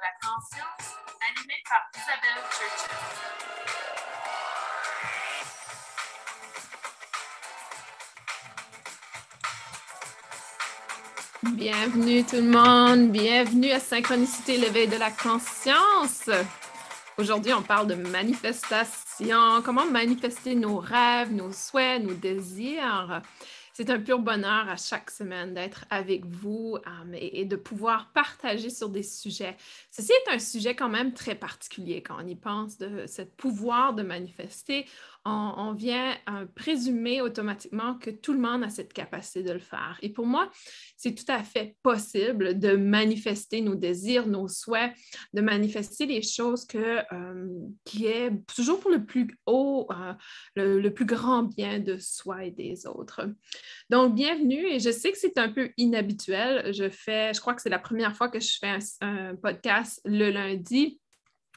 la conscience, animé par Isabelle Churchill. Bienvenue tout le monde, bienvenue à Synchronicité, l'éveil de la conscience. Aujourd'hui, on parle de manifestation, comment manifester nos rêves, nos souhaits, nos désirs? C'est un pur bonheur à chaque semaine d'être avec vous um, et, de pouvoir partager sur des sujets. Ceci est un sujet quand même très particulier quand on y pense, de ce pouvoir de manifester on, vient euh, présumer automatiquement que tout le monde a cette capacité de le faire. Et pour moi, c'est tout à fait possible de manifester nos désirs, nos souhaits, de manifester les choses que, euh, qui est toujours pour le plus haut, euh, le, plus grand bien de soi et des autres. Donc, bienvenue. Et je sais que c'est un peu inhabituel. Je fais, je crois que c'est la première fois que je fais un podcast le lundi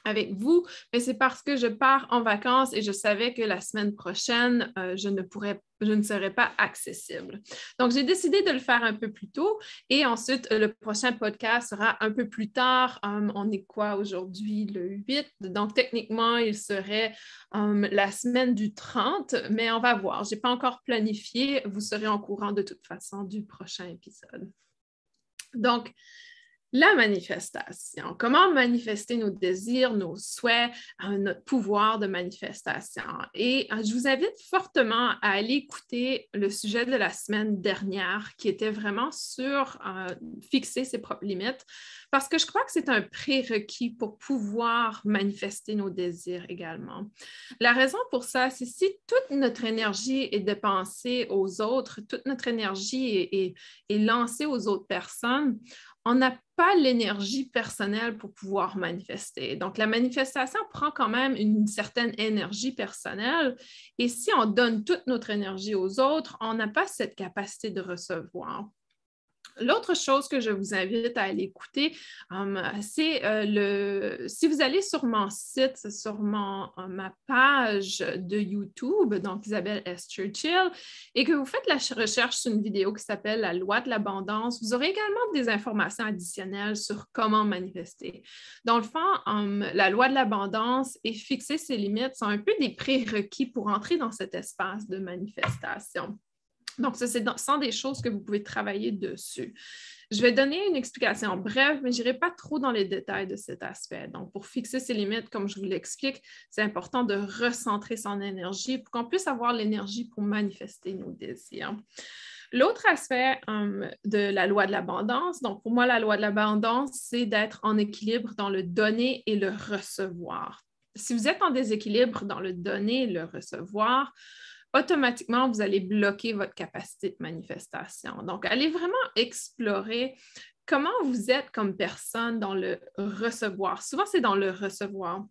avec vous, mais c'est parce que je pars en vacances et je savais que la semaine prochaine, euh, je ne serais pas accessible. Donc, j'ai décidé de le faire un peu plus tôt et ensuite, le prochain podcast sera un peu plus tard. Hum, on est quoi aujourd'hui? Le 8. Donc, techniquement, il serait hum, la semaine du 30, mais on va voir. Je n'ai pas encore planifié. Vous serez en courant de toute façon du prochain épisode. Donc, la manifestation. Comment manifester nos désirs, nos souhaits, euh, notre pouvoir de manifestation? Et euh, je vous invite fortement à aller écouter le sujet de la semaine dernière qui était vraiment sur euh, fixer ses propres limites parce que je crois que c'est un prérequis pour pouvoir manifester nos désirs également. La raison pour ça, c'est si toute notre énergie est dépensée aux autres, toute notre énergie est lancée aux autres personnes, on n'a pas l'énergie personnelle pour pouvoir manifester. Donc, la manifestation prend quand même une certaine énergie personnelle. Et si on donne toute notre énergie aux autres, on n'a pas cette capacité de recevoir. L'autre chose que je vous invite à aller écouter, um, c'est euh, le. Si vous allez sur mon site, sur euh, ma page de YouTube, donc Isabelle S. Churchill, et que vous faites la recherche sur une vidéo qui s'appelle La loi de l'abondance, vous aurez également des informations additionnelles sur comment manifester. Dans le fond, um, la loi de l'abondance et fixer ses limites sont un peu des prérequis pour entrer dans cet espace de manifestation. Donc, ce sont des choses que vous pouvez travailler dessus. Je vais donner une explication brève, mais je n'irai pas trop dans les détails de cet aspect. Donc, pour fixer ses limites, comme je vous l'explique, c'est important de recentrer son énergie pour qu'on puisse avoir l'énergie pour manifester nos désirs. L'autre aspect hum, de la loi de l'abondance, donc pour moi, la loi de l'abondance, c'est d'être en équilibre dans le donner et le recevoir. Si vous êtes en déséquilibre dans le donner et le recevoir, automatiquement, vous allez bloquer votre capacité de manifestation. Donc, allez vraiment explorer comment vous êtes comme personne dans le recevoir. Souvent, c'est dans le recevoir.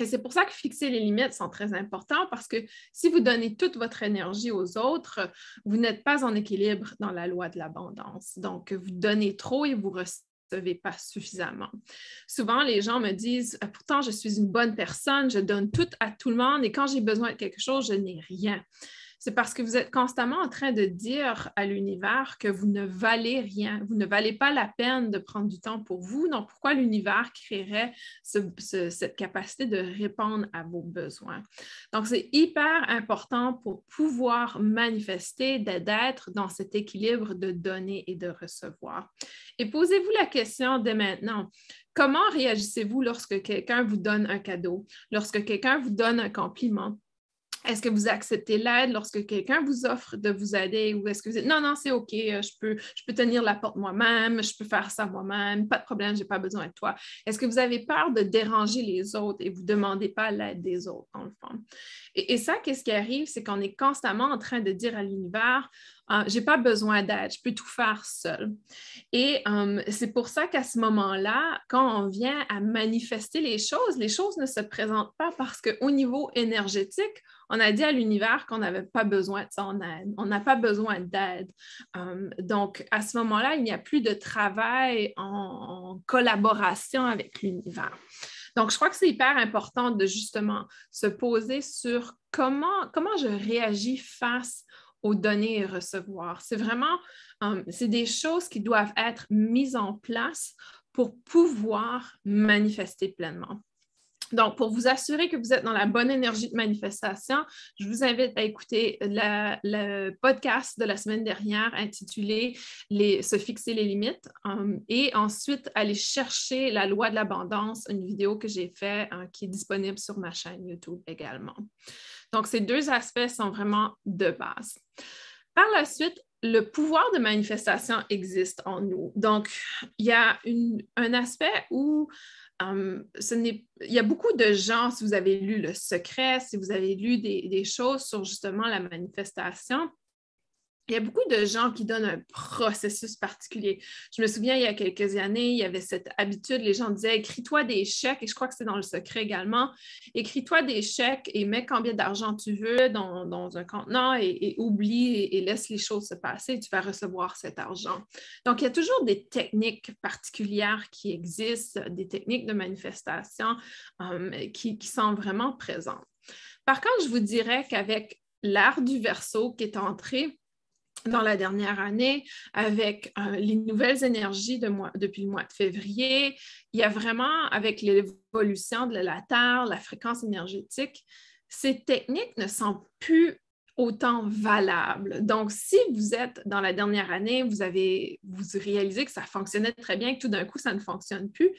Et c'est pour ça que fixer les limites sont très importants parce que si vous donnez toute votre énergie aux autres, vous n'êtes pas en équilibre dans la loi de l'abondance. Donc, vous donnez trop et vous recevez pas suffisamment. Souvent, les gens me disent, ah, pourtant, je suis une bonne personne, je donne tout à tout le monde et quand j'ai besoin de quelque chose, je n'ai rien c'est parce que vous êtes constamment en train de dire à l'univers que vous ne valez rien, vous ne valez pas la peine de prendre du temps pour vous. Donc, pourquoi l'univers créerait cette capacité de répondre à vos besoins? Donc, c'est hyper important pour pouvoir manifester, d'être dans cet équilibre de donner et de recevoir. Et posez-vous la question dès maintenant. Comment réagissez-vous lorsque quelqu'un vous donne un cadeau, lorsque quelqu'un vous donne un compliment? Est-ce que vous acceptez l'aide lorsque quelqu'un vous offre de vous aider ou est-ce que vous dites non, non, c'est OK, euh, je peux, je peux tenir la porte moi-même, je peux faire ça moi-même, pas de problème, je n'ai pas besoin de toi. Est-ce que vous avez peur de déranger les autres et vous ne demandez pas l'aide des autres, dans le fond? Et, ça, qu'est-ce qui arrive, c'est qu'on est constamment en train de dire à l'univers, je n'ai pas besoin d'aide, je peux tout faire seul. Et hum, c'est pour ça qu'à ce moment-là, quand on vient à manifester les choses, les choses ne se présentent pas parce qu'au niveau énergétique, on a dit à l'univers qu'on n'avait pas besoin de son aide, on n'a pas besoin d'aide. Hum, donc, à ce moment-là, il n'y a plus de travail en, collaboration avec l'univers. Donc, je crois que c'est hyper important de justement se poser sur comment, je réagis face au donner et recevoir. C'est vraiment, hum, des choses qui doivent être mises en place pour pouvoir manifester pleinement. Donc, pour vous assurer que vous êtes dans la bonne énergie de manifestation, je vous invite à écouter le podcast de la semaine dernière intitulé Se fixer les limites um, et ensuite aller chercher la loi de l'abondance, une vidéo que j'ai faite hein, qui est disponible sur ma chaîne YouTube également. Donc, ces deux aspects sont vraiment de base. Par la suite, le pouvoir de manifestation existe en nous. Donc, il y a un aspect où Hum, il y a beaucoup de gens, si vous avez lu Le Secret, si vous avez lu des choses sur justement la manifestation, il y a beaucoup de gens qui donnent un processus particulier. Je me souviens, il y a quelques années, il y avait cette habitude, les gens disaient, écris-toi des chèques, et je crois que c'est dans le secret également, écris-toi des chèques et mets combien d'argent tu veux dans, un contenant et, oublie et, laisse les choses se passer, tu vas recevoir cet argent. Donc, il y a toujours des techniques particulières qui existent, des techniques de manifestation um, qui, qui sont vraiment présentes. Par contre, je vous dirais qu'avec l'art du verso qui est entré, dans la dernière année avec euh, les nouvelles énergies depuis le mois de février. Il y a vraiment, avec l'évolution de la Terre, la fréquence énergétique, ces techniques ne sont plus autant valables. Donc, si vous êtes dans la dernière année, vous avez vous réalisez que ça fonctionnait très bien, que tout d'un coup, ça ne fonctionne plus,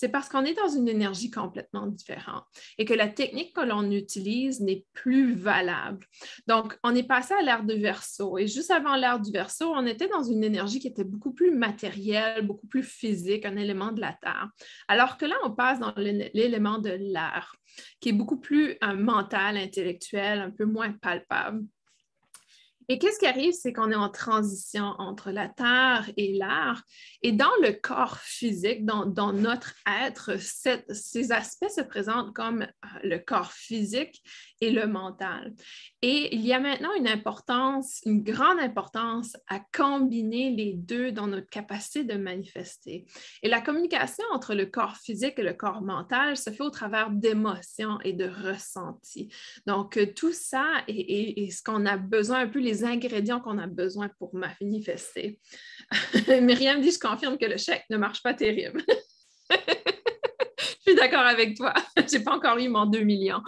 c'est parce qu'on est dans une énergie complètement différente et que la technique que l'on utilise n'est plus valable. Donc, on est passé à l'ère de verso et juste avant l'ère du verso, on était dans une énergie qui était beaucoup plus matérielle, beaucoup plus physique, un élément de la Terre. Alors que là, on passe dans l'élément de l'air, qui est beaucoup plus euh, mental, intellectuel, un peu moins palpable. Et qu'est-ce qui arrive, c'est qu'on est en transition entre la terre et l'art. Et dans le corps physique, dans, notre être, ces aspects se présentent comme euh, le corps physique et le mental. Et il y a maintenant une importance, une grande importance à combiner les deux dans notre capacité de manifester. Et la communication entre le corps physique et le corps mental se fait au travers d'émotions et de ressentis. Donc, euh, tout ça est, ce qu'on a besoin, un peu les ingrédients qu'on a besoin pour manifester. Myriam dit, je confirme que le chèque ne marche pas terrible. je suis d'accord avec toi. Je n'ai pas encore eu mon 2 millions.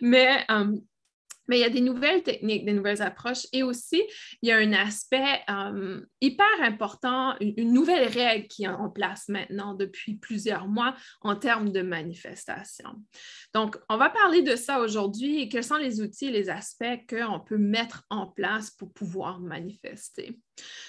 Mais euh, mais il y a des nouvelles techniques, des nouvelles approches et aussi, il y a un aspect euh, hyper important, une, nouvelle règle qui est en place maintenant depuis plusieurs mois en termes de manifestation. Donc, on va parler de ça aujourd'hui et quels sont les outils, les aspects qu'on peut mettre en place pour pouvoir manifester.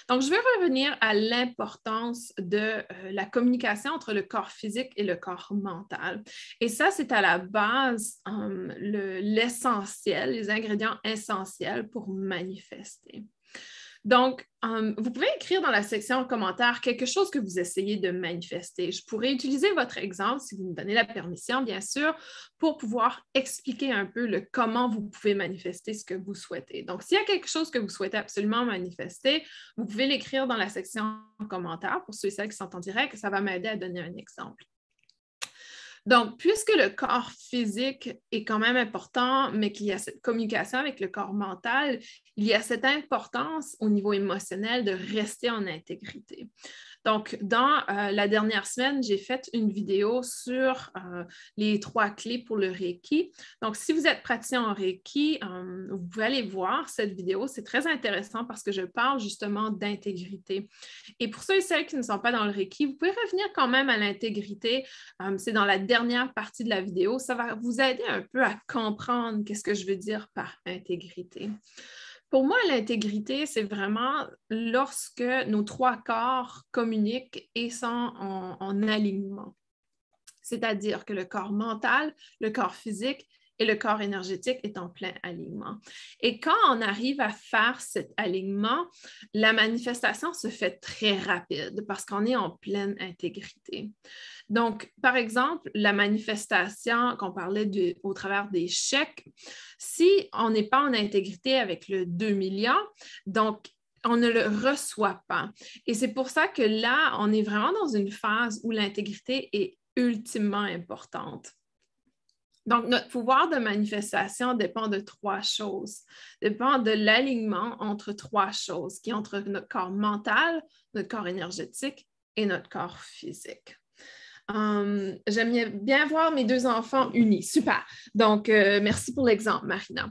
Donc, je vais revenir à l'importance de euh, la communication entre le corps physique et le corps mental. Et ça, c'est à la base euh, l'essentiel, les ingrédients essentiels pour manifester. Donc, um, vous pouvez écrire dans la section commentaires quelque chose que vous essayez de manifester. Je pourrais utiliser votre exemple, si vous me donnez la permission, bien sûr, pour pouvoir expliquer un peu le comment vous pouvez manifester ce que vous souhaitez. Donc, s'il y a quelque chose que vous souhaitez absolument manifester, vous pouvez l'écrire dans la section commentaires pour ceux et celles qui sont en direct. Ça va m'aider à donner un exemple. Donc, puisque le corps physique est quand même important, mais qu'il y a cette communication avec le corps mental, il y a cette importance au niveau émotionnel de rester en intégrité. Donc, dans euh, la dernière semaine, j'ai fait une vidéo sur euh, les trois clés pour le Reiki. Donc, si vous êtes praticien en Reiki, euh, vous pouvez aller voir cette vidéo. C'est très intéressant parce que je parle justement d'intégrité. Et pour ceux et celles qui ne sont pas dans le Reiki, vous pouvez revenir quand même à l'intégrité. C'est dans la dernière partie de la vidéo. Ça va vous aider un peu à comprendre qu'est-ce que je veux dire par intégrité. Pour moi, l'intégrité, c'est vraiment lorsque nos trois corps communiquent et sont en, alignement. C'est-à-dire que le corps mental, le corps physique et le corps énergétique est en plein alignement. Et quand on arrive à faire cet alignement, la manifestation se fait très rapide parce qu'on est en pleine intégrité. Donc, par exemple, la manifestation qu'on parlait au travers des chèques, si on n'est pas en intégrité avec le 2 millions, donc on ne le reçoit pas. Et c'est pour ça que là, on est vraiment dans une phase où l'intégrité est ultimement importante. Donc, notre pouvoir de manifestation dépend de trois choses. Dépend de l'alignement entre trois choses, qui est entre notre corps mental, notre corps énergétique et notre corps physique. Hum, J'aime bien voir mes deux enfants unis. Super. Donc, euh, merci pour l'exemple, Marina.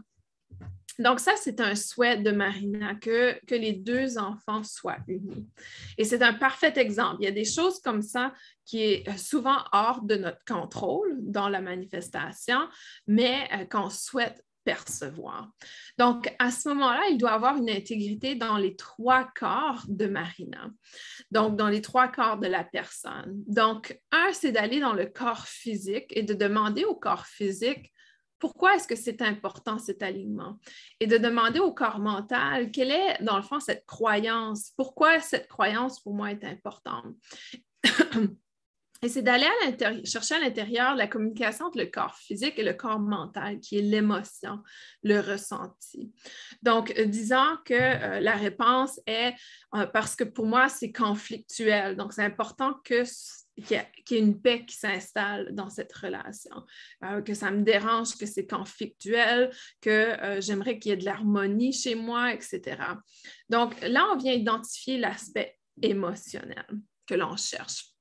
Donc, ça, c'est un souhait de Marina, que, les deux enfants soient unis. Et c'est un parfait exemple. Il y a des choses comme ça qui est souvent hors de notre contrôle dans la manifestation, mais euh, qu'on souhaite percevoir. Donc, à ce moment-là, il doit avoir une intégrité dans les trois corps de Marina, donc dans les trois corps de la personne. Donc, un, c'est d'aller dans le corps physique et de demander au corps physique pourquoi est-ce que c'est important cet alignement? Et de demander au corps mental quelle est, dans le fond, cette croyance, pourquoi cette croyance pour moi est importante? Et c'est d'aller chercher à l'intérieur la communication entre le corps physique et le corps mental, qui est l'émotion, le ressenti. Donc, euh, disant que euh, la réponse est euh, parce que pour moi, c'est conflictuel. Donc, c'est important que qu'il y, ait une paix qui s'installe dans cette relation, que ça me dérange, que c'est conflictuel, que j'aimerais qu'il y ait de l'harmonie chez moi, etc. Donc là, on vient identifier l'aspect émotionnel que l'on cherche.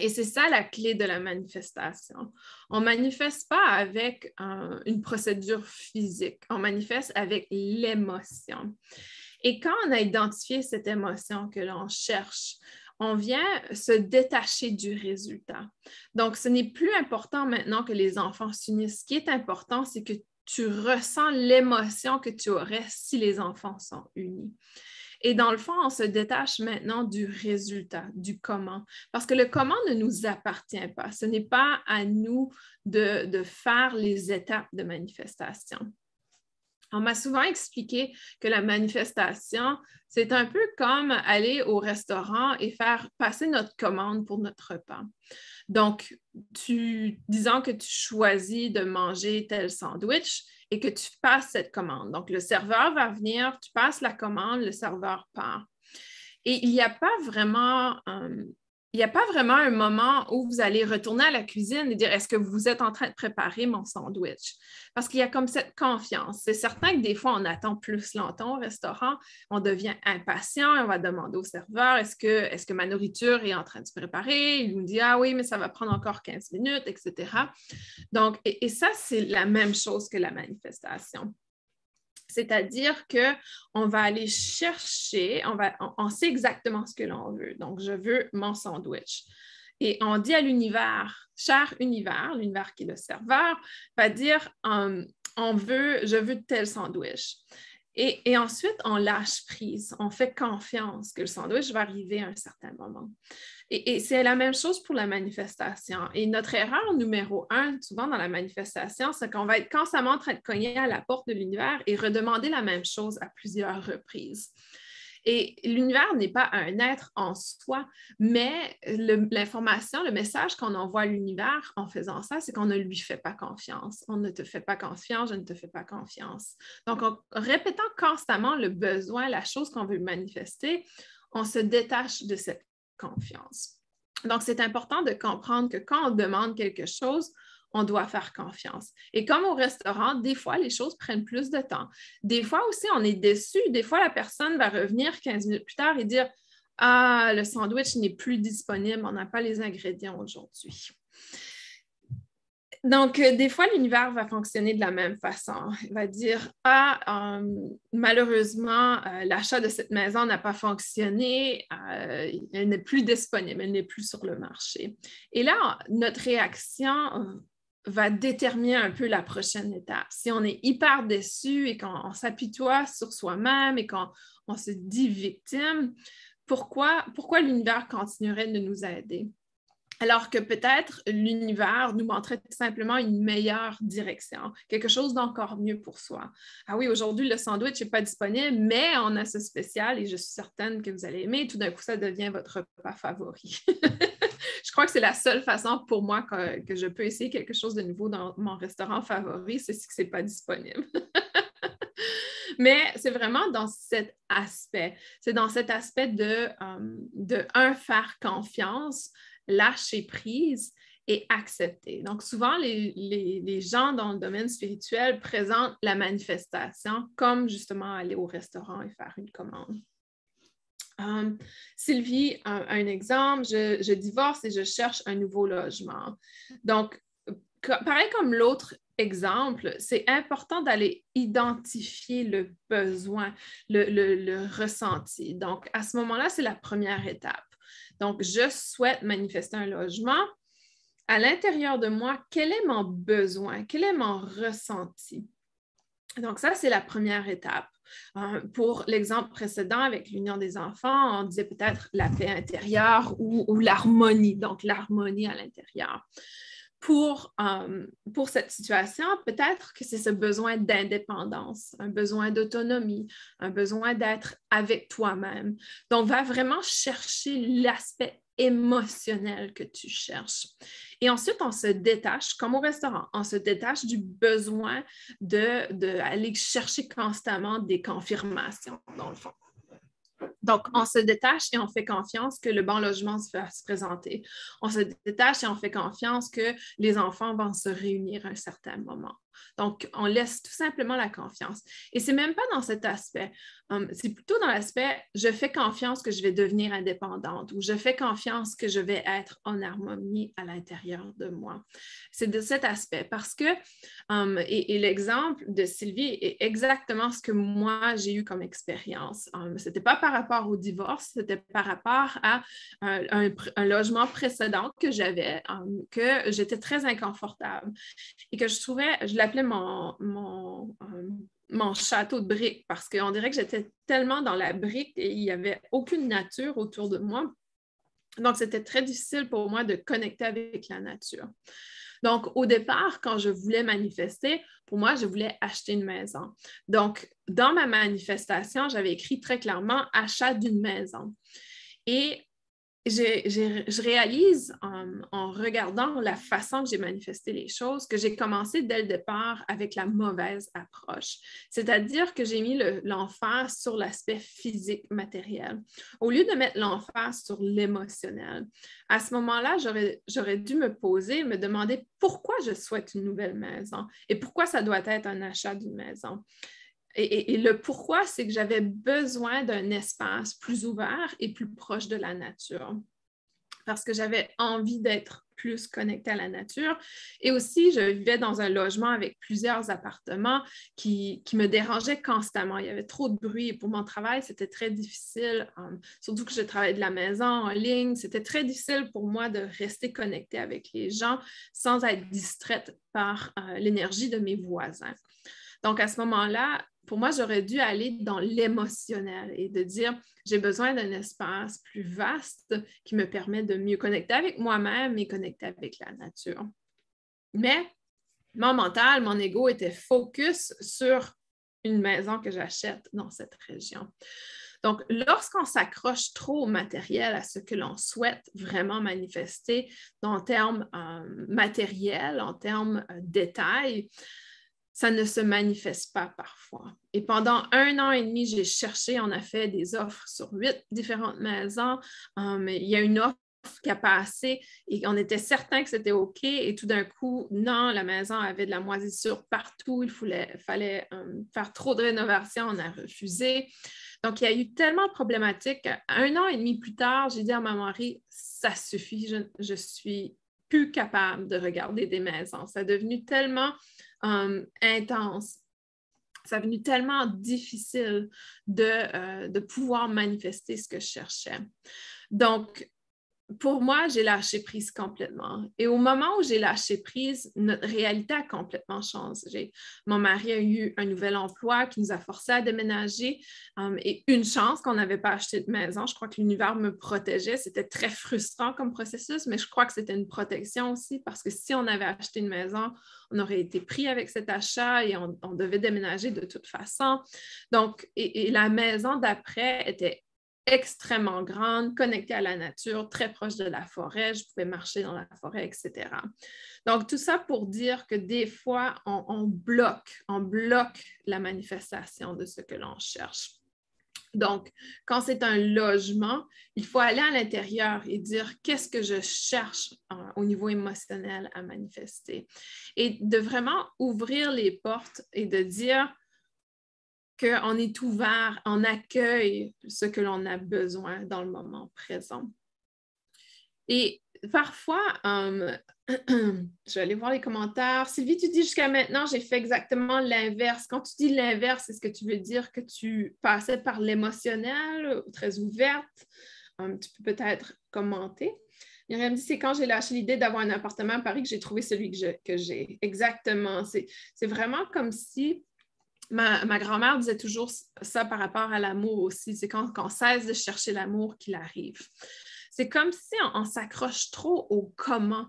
Et c'est ça la clé de la manifestation. On ne manifeste pas avec une procédure physique, on manifeste avec l'émotion. Et quand on a identifié cette émotion que l'on cherche, on vient se détacher du résultat. Donc, ce n'est plus important maintenant que les enfants s'unissent. Ce qui est important, c'est que tu ressens l'émotion que tu aurais si les enfants sont unis. Et dans le fond, on se détache maintenant du résultat, du comment, parce que le comment ne nous appartient pas. Ce n'est pas à nous de, faire les étapes de manifestation. On m'a souvent expliqué que la manifestation, c'est un peu comme aller au restaurant et faire passer notre commande pour notre repas. Donc, tu, disons que tu choisis de manger tel sandwich et que tu passes cette commande. Donc, le serveur va venir, tu passes la commande, le serveur part. Et il n'y a pas vraiment euh, il n'y a pas vraiment un moment où vous allez retourner à la cuisine et dire est-ce que vous êtes en train de préparer mon sandwich? Parce qu'il y a comme cette confiance. C'est certain que des fois, on attend plus longtemps au restaurant, on devient impatient et on va demander au serveur est-ce que, ma nourriture est en train de se préparer? Il nous dit ah oui, mais ça va prendre encore 15 minutes, etc. Donc, et ça, c'est la même chose que la manifestation. C'est-à-dire qu'on va aller chercher, on, on, sait exactement ce que l'on veut. Donc, je veux mon sandwich. Et on dit à l'univers, cher univers, l'univers qui est le serveur, va dire, um, on veut, je veux tel sandwich. Et, ensuite, on lâche prise, on fait confiance que le sandwich va arriver à un certain moment. Et, c'est la même chose pour la manifestation. Et notre erreur numéro un, souvent dans la manifestation, c'est qu'on va être constamment en train de cogner à la porte de l'univers et redemander la même chose à plusieurs reprises. Et l'univers n'est pas un être en soi, mais l'information, le, message qu'on envoie à l'univers en faisant ça, c'est qu'on ne lui fait pas confiance. On ne te fait pas confiance, je ne te fais pas confiance. Donc, en répétant constamment le besoin, la chose qu'on veut manifester, on se détache de cette confiance. Donc, c'est important de comprendre que quand on demande quelque chose, on doit faire confiance. Et comme au restaurant, des fois, les choses prennent plus de temps. Des fois aussi, on est déçu. Des fois, la personne va revenir 15 minutes plus tard et dire Ah, le sandwich n'est plus disponible, on n'a pas les ingrédients aujourd'hui. Donc, euh, des fois, l'univers va fonctionner de la même façon. Il va dire Ah, euh, malheureusement, euh, l'achat de cette maison n'a pas fonctionné, elle n'est plus disponible, elle n'est plus sur le marché. Et là, notre réaction va déterminer un peu la prochaine étape. Si on est hyper déçu et qu'on s'apitoie sur soi-même et qu'on se dit victime, pourquoi, pourquoi l'univers continuerait de nous aider? Alors que peut-être l'univers nous montrait tout simplement une meilleure direction, quelque chose d'encore mieux pour soi. Ah oui, aujourd'hui, le sandwich n'est pas disponible, mais on a ce spécial et je suis certaine que vous allez aimer. Tout d'un coup, ça devient votre repas favori. je crois que c'est la seule façon pour moi que, je peux essayer quelque chose de nouveau dans mon restaurant favori, c'est si ce n'est pas disponible. Mais c'est vraiment dans cet aspect. C'est dans cet aspect de, euh, de, un, faire confiance, lâcher prise et accepter. Donc, souvent, les, les, gens dans le domaine spirituel présentent la manifestation comme justement aller au restaurant et faire une commande. Um, Sylvie, un, exemple, je, divorce et je cherche un nouveau logement. Donc, pareil comme l'autre exemple, c'est important d'aller identifier le besoin, le, ressenti. Donc, à ce moment-là, c'est la première étape. Donc, je souhaite manifester un logement. À l'intérieur de moi, quel est mon besoin? Quel est mon ressenti? Donc, ça, c'est la première étape. Euh, pour l'exemple précédent avec l'union des enfants, on disait peut-être la paix intérieure ou, l'harmonie, donc l'harmonie à l'intérieur pour, euh, pour cette situation, peut-être que c'est ce besoin d'indépendance, un besoin d'autonomie, un besoin d'être avec toi-même. Donc, va vraiment chercher l'aspect émotionnel que tu cherches. Et ensuite, on se détache, comme au restaurant, on se détache du besoin d'aller de, chercher constamment des confirmations, dans le fond. Donc, on se détache et on fait confiance que le bon logement va se présenter. On se détache et on fait confiance que les enfants vont se réunir à un certain moment. Donc, on laisse tout simplement la confiance. Et c'est même pas dans cet aspect. Um, c'est plutôt dans l'aspect je fais confiance que je vais devenir indépendante ou je fais confiance que je vais être en harmonie à l'intérieur de moi. C'est de cet aspect parce que, um, et, l'exemple de Sylvie est exactement ce que moi j'ai eu comme expérience. Um, ce n'était pas par rapport au divorce, c'était par rapport à un, logement précédent que j'avais, que j'étais très inconfortable et que je trouvais, je l'appelais mon, euh, mon, château de briques parce qu'on dirait que j'étais tellement dans la brique et il n'y avait aucune nature autour de moi. Donc, c'était très difficile pour moi de connecter avec la nature. Donc, au départ, quand je voulais manifester, pour moi, je voulais acheter une maison. Donc, dans ma manifestation, j'avais écrit très clairement achat d'une maison. Et je réalise en, regardant la façon que j'ai manifesté les choses que j'ai commencé dès le départ avec la mauvaise approche. C'est-à-dire que j'ai mis l'emphase sur l'aspect physique, matériel, au lieu de mettre l'emphase sur l'émotionnel. À ce moment-là, j'aurais dû me poser, me demander pourquoi je souhaite une nouvelle maison et pourquoi ça doit être un achat d'une maison. Et, le pourquoi, c'est que j'avais besoin d'un espace plus ouvert et plus proche de la nature parce que j'avais envie d'être plus connectée à la nature. Et aussi, je vivais dans un logement avec plusieurs appartements qui, me dérangeaient constamment. Il y avait trop de bruit. Et pour mon travail, c'était très difficile, euh, surtout que je travaillais de la maison, en ligne. C'était très difficile pour moi de rester connectée avec les gens sans être distraite par euh, l'énergie de mes voisins. Donc, à ce moment-là, pour moi, j'aurais dû aller dans l'émotionnel et de dire, j'ai besoin d'un espace plus vaste qui me permet de mieux connecter avec moi-même et connecter avec la nature. Mais mon mental, mon ego était focus sur une maison que j'achète dans cette région. Donc, lorsqu'on s'accroche trop au matériel, à ce que l'on souhaite vraiment manifester en termes euh, matériels, en termes euh, détails, ça ne se manifeste pas parfois. Et pendant un an et demi, j'ai cherché, on a fait des offres sur huit différentes maisons. Um, il y a une offre qui a passé et on était certain que c'était OK. Et tout d'un coup, non, la maison avait de la moisissure partout. Il fallait, um, faire trop de rénovation. On a refusé. Donc, il y a eu tellement de problématiques. Un an et demi plus tard, j'ai dit à ma mari, ça suffit, je, je suis plus capable de regarder des maisons. Ça est devenu tellement um, intense. Ça est devenu tellement difficile de, euh, de pouvoir manifester ce que je cherchais. Donc, pour moi, j'ai lâché prise complètement. Et au moment où j'ai lâché prise, notre réalité a complètement changé. Mon mari a eu un nouvel emploi qui nous a forcé à déménager um, et une chance qu'on n'avait pas acheté de maison. Je crois que l'univers me protégeait. C'était très frustrant comme processus, mais je crois que c'était une protection aussi parce que si on avait acheté une maison, on aurait été pris avec cet achat et on, devait déménager de toute façon. Donc, et la maison d'après était extrêmement grande, connectée à la nature, très proche de la forêt. Je pouvais marcher dans la forêt, etc. Donc, tout ça pour dire que des fois, on, bloque, on bloque la manifestation de ce que l'on cherche. Donc, quand c'est un logement, il faut aller à l'intérieur et dire qu'est-ce que je cherche euh, au niveau émotionnel à manifester. Et de vraiment ouvrir les portes et de dire qu'on est ouvert, on accueille ce que l'on a besoin dans le moment présent. Et parfois, euh, je vais aller voir les commentaires. Sylvie, tu dis jusqu'à maintenant, j'ai fait exactement l'inverse. Quand tu dis l'inverse, est-ce que tu veux dire que tu passais par l'émotionnel, très ouverte? Euh, tu peux peut-être commenter. Myriam dit, c'est quand j'ai lâché l'idée d'avoir un appartement à Paris que j'ai trouvé celui que j'ai. Exactement. C'est vraiment comme si ma, grand-mère disait toujours ça par rapport à l'amour aussi. C'est quand, on cesse de chercher l'amour qu'il arrive. C'est comme si on, s'accroche trop au comment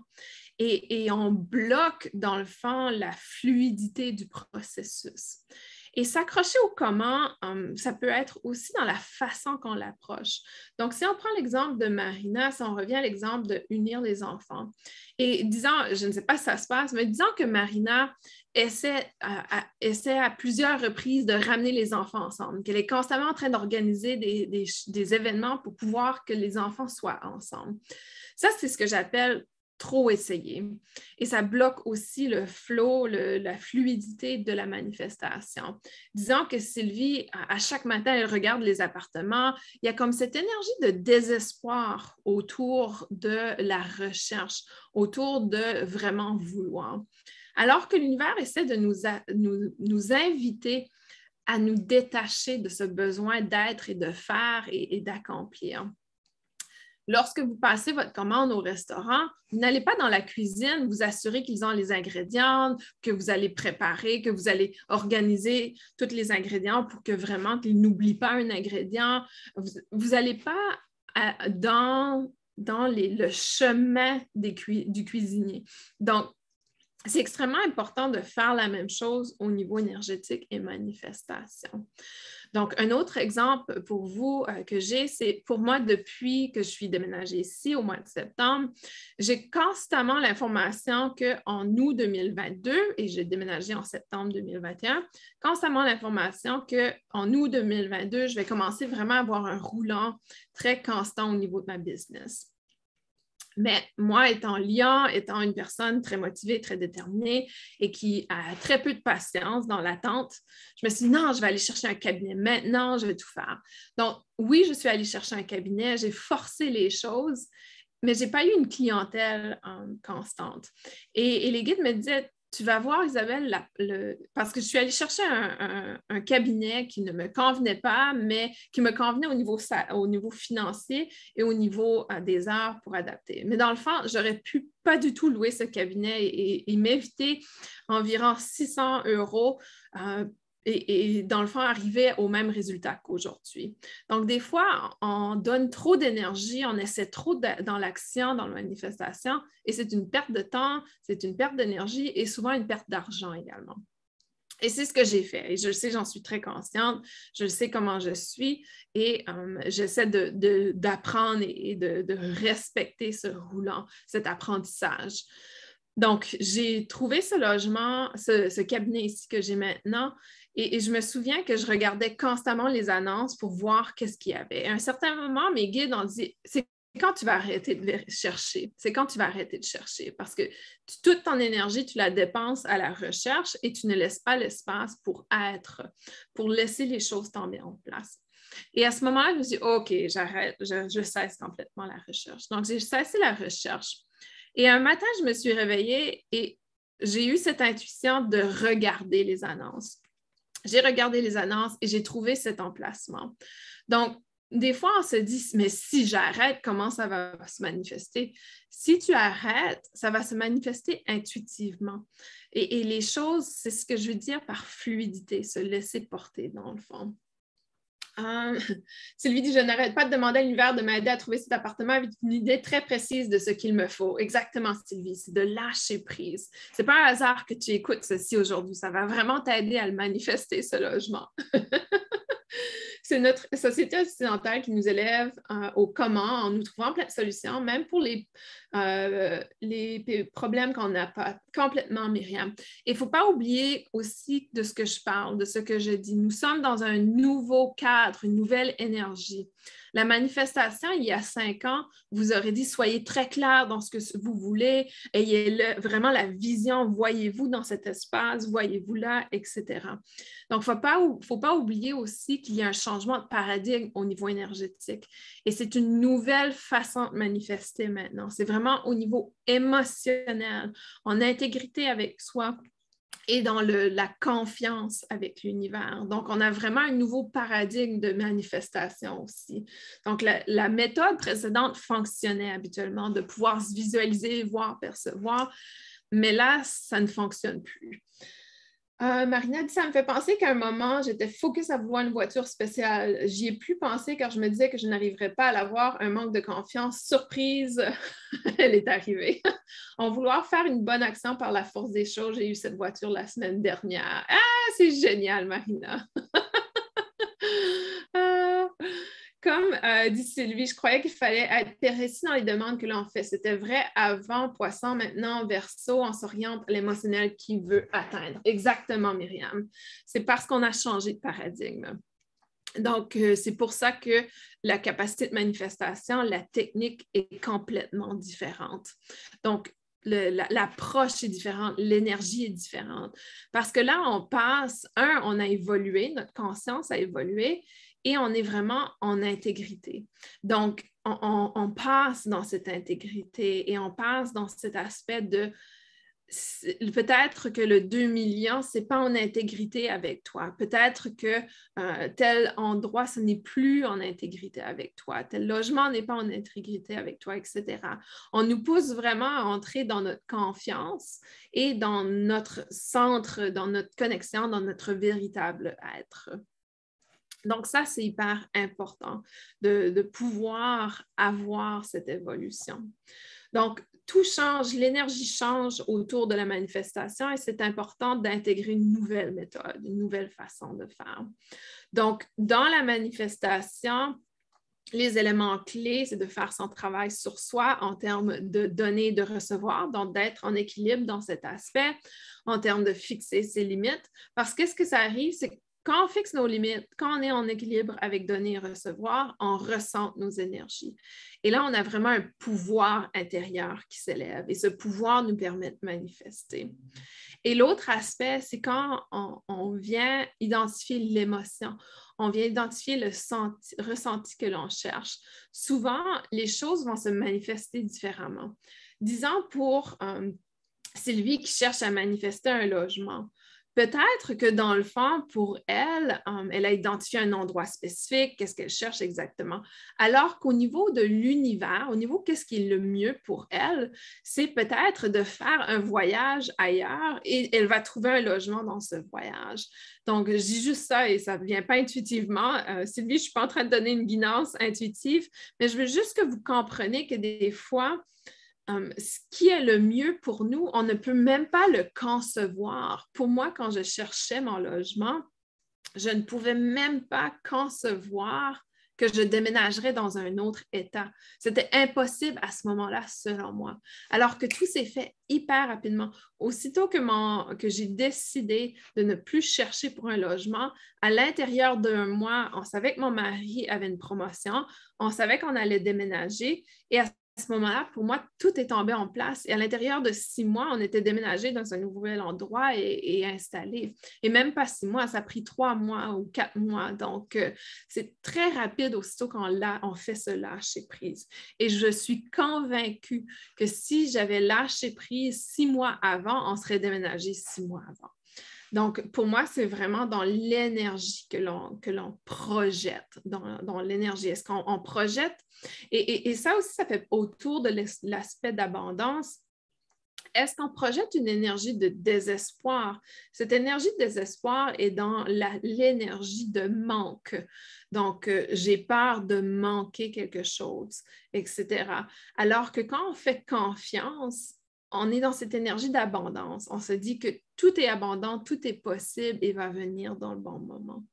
et, et, on bloque, dans le fond, la fluidité du processus. Et s'accrocher au comment, hum, ça peut être aussi dans la façon qu'on l'approche. Donc, si on prend l'exemple de Marina, si on revient à l'exemple de unir les enfants, et disons, je ne sais pas si ça se passe, mais disons que Marina essaie à, essaie à plusieurs reprises de ramener les enfants ensemble, qu'elle est constamment en train d'organiser des, des événements pour pouvoir que les enfants soient ensemble. Ça, c'est ce que j'appelle trop essayer. Et ça bloque aussi le flow, la fluidité de la manifestation. Disons que Sylvie, à, chaque matin, elle regarde les appartements. Il y a comme cette énergie de désespoir autour de la recherche, autour de vraiment vouloir. Alors que l'univers essaie de nous, inviter à nous détacher de ce besoin d'être et de faire et d'accomplir. Lorsque vous passez votre commande au restaurant, vous n'allez pas dans la cuisine vous assurer qu'ils ont les ingrédients, que vous allez préparer, que vous allez organiser tous les ingrédients pour que vraiment qu'ils n'oublient pas un ingrédient. Vous n'allez pas euh, dans, dans le chemin du cuisinier. Donc, c'est extrêmement important de faire la même chose au niveau énergétique et manifestation. Donc, un autre exemple pour vous euh, que j'ai, c'est pour moi, depuis que je suis déménagée ici au mois de septembre, j'ai constamment l'information qu'en août 2022, et j'ai déménagé en septembre 2021, constamment l'information qu'en août 2022, je vais commencer vraiment à avoir un roulant très constant au niveau de ma business. Mais moi, étant lion, étant une personne très motivée, très déterminée et qui a très peu de patience dans l'attente, je me suis dit, non, je vais aller chercher un cabinet maintenant, je vais tout faire. Donc, oui, je suis allée chercher un cabinet, j'ai forcé les choses, mais je n'ai pas eu une clientèle euh, constante. Et, et, les guides me disaient, tu vas voir, Isabelle, parce que je suis allée chercher un, cabinet qui ne me convenait pas, mais qui me convenait au niveau, au niveau financier et au niveau euh, des heures pour adapter. Mais dans le fond, j'aurais pu pas du tout louer ce cabinet et, m'éviter environ 600 euros euh, et, dans le fond, arriver au même résultat qu'aujourd'hui. Donc, des fois, on donne trop d'énergie, on essaie trop dans l'action, dans la manifestation, et c'est une perte de temps, c'est une perte d'énergie et souvent une perte d'argent également. Et c'est ce que j'ai fait. Et je le sais, j'en suis très consciente. Je sais comment je suis et euh, j'essaie d'apprendre et de, respecter ce roulant, cet apprentissage. Donc, j'ai trouvé ce logement, ce cabinet ici que j'ai maintenant et, je me souviens que je regardais constamment les annonces pour voir qu'est-ce qu'il y avait. À un certain moment, mes guides ont dit, c'est quand tu vas arrêter de chercher. C'est quand tu vas arrêter de chercher? Parce que toute ton énergie, tu la dépenses à la recherche et tu ne laisses pas l'espace pour être, pour laisser les choses tomber en place. Et à ce moment-là, je me suis dit, OK, j'arrête, je, je, cesse complètement la recherche. Donc, j'ai cessé la recherche. Et un matin, je me suis réveillée et j'ai eu cette intuition de regarder les annonces j'ai regardé les annonces et j'ai trouvé cet emplacement. Donc, des fois, on se dit, mais si j'arrête, comment ça va se manifester? Si tu arrêtes, ça va se manifester intuitivement. Et, les choses, c'est ce que je veux dire par fluidité, se laisser porter dans le fond. Euh, Sylvie dit Je n'arrête pas de demander à l'univers de m'aider à trouver cet appartement avec une idée très précise de ce qu'il me faut. Exactement, Sylvie, c'est de lâcher prise. Ce n'est pas un hasard que tu écoutes ceci aujourd'hui. Ça va vraiment t'aider à le manifester, ce logement. c'est notre société occidentale qui nous élève euh, au comment en nous trouvant plein de solutions, même pour les, euh, les problèmes qu'on n'a pas complètement, Myriam. Il ne faut pas oublier aussi de ce que je parle, de ce que je dis. Nous sommes dans un nouveau cadre, une nouvelle énergie. La manifestation, il y a cinq ans, vous aurez dit soyez très clair dans ce que vous voulez, ayez vraiment la vision, voyez-vous dans cet espace, voyez-vous là, etc. Donc, il ne faut pas oublier aussi qu'il y a un changement de paradigme au niveau énergétique. Et c'est une nouvelle façon de manifester maintenant. C'est vraiment au niveau émotionnel, en intégrité avec soi, et dans la confiance avec l'univers. Donc, on a vraiment un nouveau paradigme de manifestation aussi. Donc, la, méthode précédente fonctionnait habituellement de pouvoir se visualiser, voir, percevoir, mais là, ça ne fonctionne plus. Euh, Marina dit, ça me fait penser qu'à un moment, j'étais focus à vouloir une voiture spéciale. J'y ai plus pensé car je me disais que je n'arriverais pas à l'avoir, un manque de confiance. Surprise, elle est arrivée. en vouloir faire une bonne action par la force des choses, j'ai eu cette voiture la semaine dernière. Ah, c'est génial, Marina. Comme euh, dit Sylvie, je croyais qu'il fallait être précis dans les demandes que l'on fait. C'était vrai avant Poisson, maintenant Verseau, on s'oriente à l'émotionnel qui veut atteindre. Exactement, Myriam. C'est parce qu'on a changé de paradigme. Donc, euh, c'est pour ça que la capacité de manifestation, la technique est complètement différente. Donc, l'approche est différente, l'énergie est différente. Parce que là, on passe, un, on a évolué, notre conscience a évolué, et on est vraiment en intégrité. Donc, on, passe dans cette intégrité et on passe dans cet aspect de peut-être que le 2 millions, ce n'est pas en intégrité avec toi. Peut-être que euh, tel endroit, ce n'est plus en intégrité avec toi. Tel logement n'est pas en intégrité avec toi, etc. On nous pousse vraiment à entrer dans notre confiance et dans notre centre, dans notre connexion, dans notre véritable être. Donc, ça, c'est hyper important de, pouvoir avoir cette évolution. Donc, tout change, l'énergie change autour de la manifestation et c'est important d'intégrer une nouvelle méthode, une nouvelle façon de faire. Donc, dans la manifestation, les éléments clés, c'est de faire son travail sur soi en termes de donner, de recevoir, donc d'être en équilibre dans cet aspect, en termes de fixer ses limites. Parce que ce que ça arrive, c'est quand on fixe nos limites, quand on est en équilibre avec donner et recevoir, on ressent nos énergies. Et là, on a vraiment un pouvoir intérieur qui s'élève et ce pouvoir nous permet de manifester. Et l'autre aspect, c'est quand on, vient identifier l'émotion, on vient identifier le ressenti que l'on cherche. Souvent, les choses vont se manifester différemment. Disons pour euh, Sylvie qui cherche à manifester un logement. Peut-être que dans le fond, pour elle, euh, elle a identifié un endroit spécifique, qu'est-ce qu'elle cherche exactement. Alors qu'au niveau de l'univers, au niveau qu'est-ce qui est le mieux pour elle, c'est peut-être de faire un voyage ailleurs et elle va trouver un logement dans ce voyage. Donc, je dis juste ça et ça ne vient pas intuitivement. Euh, Sylvie, je ne suis pas en train de donner une guidance intuitive, mais je veux juste que vous compreniez que des fois, Hum, ce qui est le mieux pour nous, on ne peut même pas le concevoir. Pour moi, quand je cherchais mon logement, je ne pouvais même pas concevoir que je déménagerais dans un autre État. C'était impossible à ce moment-là, selon moi. Alors que tout s'est fait hyper rapidement. Aussitôt que, j'ai décidé de ne plus chercher pour un logement, à l'intérieur d'un mois, on savait que mon mari avait une promotion, on savait qu'on allait déménager et à ce moment-là, pour moi, tout est tombé en place. Et à l'intérieur de six mois, on était déménagé dans un nouvel endroit et, installé. Et même pas six mois, ça a pris trois mois ou quatre mois. Donc, euh, c'est très rapide aussitôt qu'on on fait ce lâcher prise. Et je suis convaincue que si j'avais lâché prise six mois avant, on serait déménagé six mois avant. Donc, pour moi, c'est vraiment dans l'énergie que l'on projette, dans, l'énergie. Est-ce qu'on projette? Et, ça aussi, ça fait autour de l'aspect d'abondance. Est-ce qu'on projette une énergie de désespoir? Cette énergie de désespoir est dans l'énergie de manque. Donc, euh, j'ai peur de manquer quelque chose, etc. Alors que quand on fait confiance, on est dans cette énergie d'abondance. On se dit que tout est abondant, tout est possible et va venir dans le bon moment.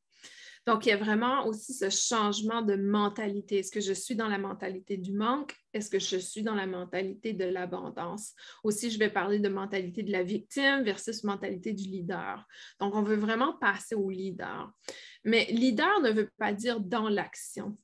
Donc, il y a vraiment aussi ce changement de mentalité. Est-ce que je suis dans la mentalité du manque? Est-ce que je suis dans la mentalité de l'abondance? Aussi, je vais parler de mentalité de la victime versus mentalité du leader. Donc, on veut vraiment passer au leader. Mais leader ne veut pas dire dans l'action.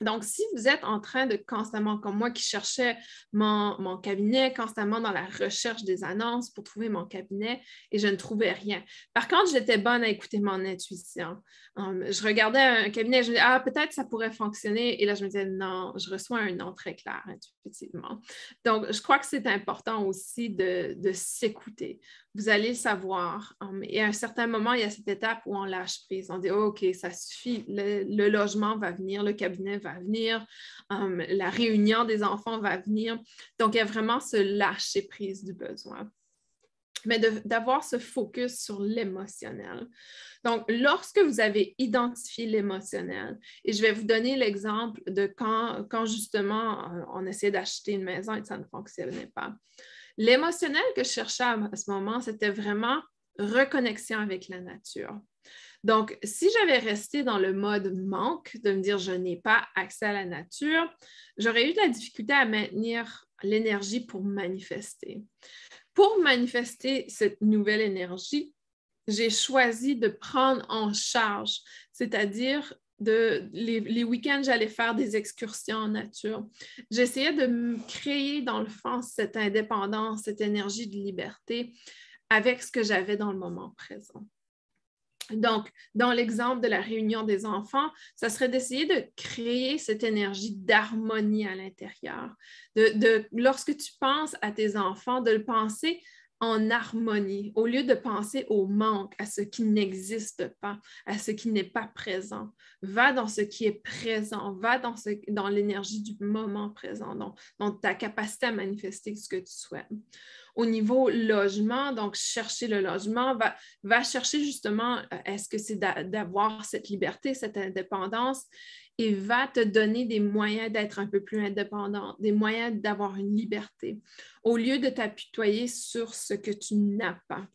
Donc, si vous êtes en train de constamment, comme moi qui cherchais mon, cabinet, constamment dans la recherche des annonces pour trouver mon cabinet et je ne trouvais rien. Par contre, j'étais bonne à écouter mon intuition. Um, je regardais un cabinet, je me disais, ah, peut-être ça pourrait fonctionner. Et là, je me disais, non, je reçois un nom très clair intuitivement. Donc, je crois que c'est important aussi de, s'écouter. Vous allez savoir. Um, et à un certain moment, il y a cette étape où on lâche prise. On dit, oh, OK, ça suffit, le logement va venir, le cabinet va venir, um, la réunion des enfants va venir. Donc, il y a vraiment ce lâcher prise du besoin mais d'avoir ce focus sur l'émotionnel. Donc, lorsque vous avez identifié l'émotionnel, et je vais vous donner l'exemple de quand, quand justement euh, on essayait d'acheter une maison et ça ne fonctionnait pas. L'émotionnel que je cherchais à ce moment, c'était vraiment reconnexion avec la nature. Donc, si j'avais resté dans le mode manque, de me dire je n'ai pas accès à la nature, j'aurais eu de la difficulté à maintenir l'énergie pour manifester. Pour manifester cette nouvelle énergie, j'ai choisi de prendre en charge, c'est-à-dire les, week-ends, j'allais faire des excursions en nature. J'essayais de créer, dans le fond, cette indépendance, cette énergie de liberté avec ce que j'avais dans le moment présent. Donc, dans l'exemple de la réunion des enfants, ça serait d'essayer de créer cette énergie d'harmonie à l'intérieur. De, lorsque tu penses à tes enfants, de le penser en harmonie, au lieu de penser au manque, à ce qui n'existe pas, à ce qui n'est pas présent. Va dans ce qui est présent, va dans, dans l'énergie du moment présent, dans, dans ta capacité à manifester ce que tu souhaites au niveau logement, donc chercher le logement, va, chercher justement, euh, est-ce que c'est d'avoir cette liberté, cette indépendance, et va te donner des moyens d'être un peu plus indépendant, des moyens d'avoir une liberté, au lieu de t'apitoyer sur ce que tu n'as pas.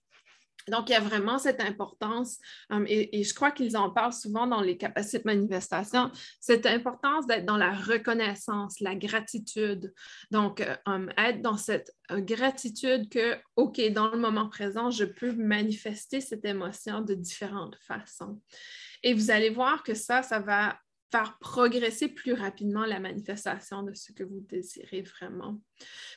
Donc, il y a vraiment cette importance, um, et, je crois qu'ils en parlent souvent dans les capacités de manifestation, cette importance d'être dans la reconnaissance, la gratitude. Donc, euh, um, être dans cette euh, gratitude que, OK, dans le moment présent, je peux manifester cette émotion de différentes façons. Et vous allez voir que ça, ça va faire progresser plus rapidement la manifestation de ce que vous désirez vraiment.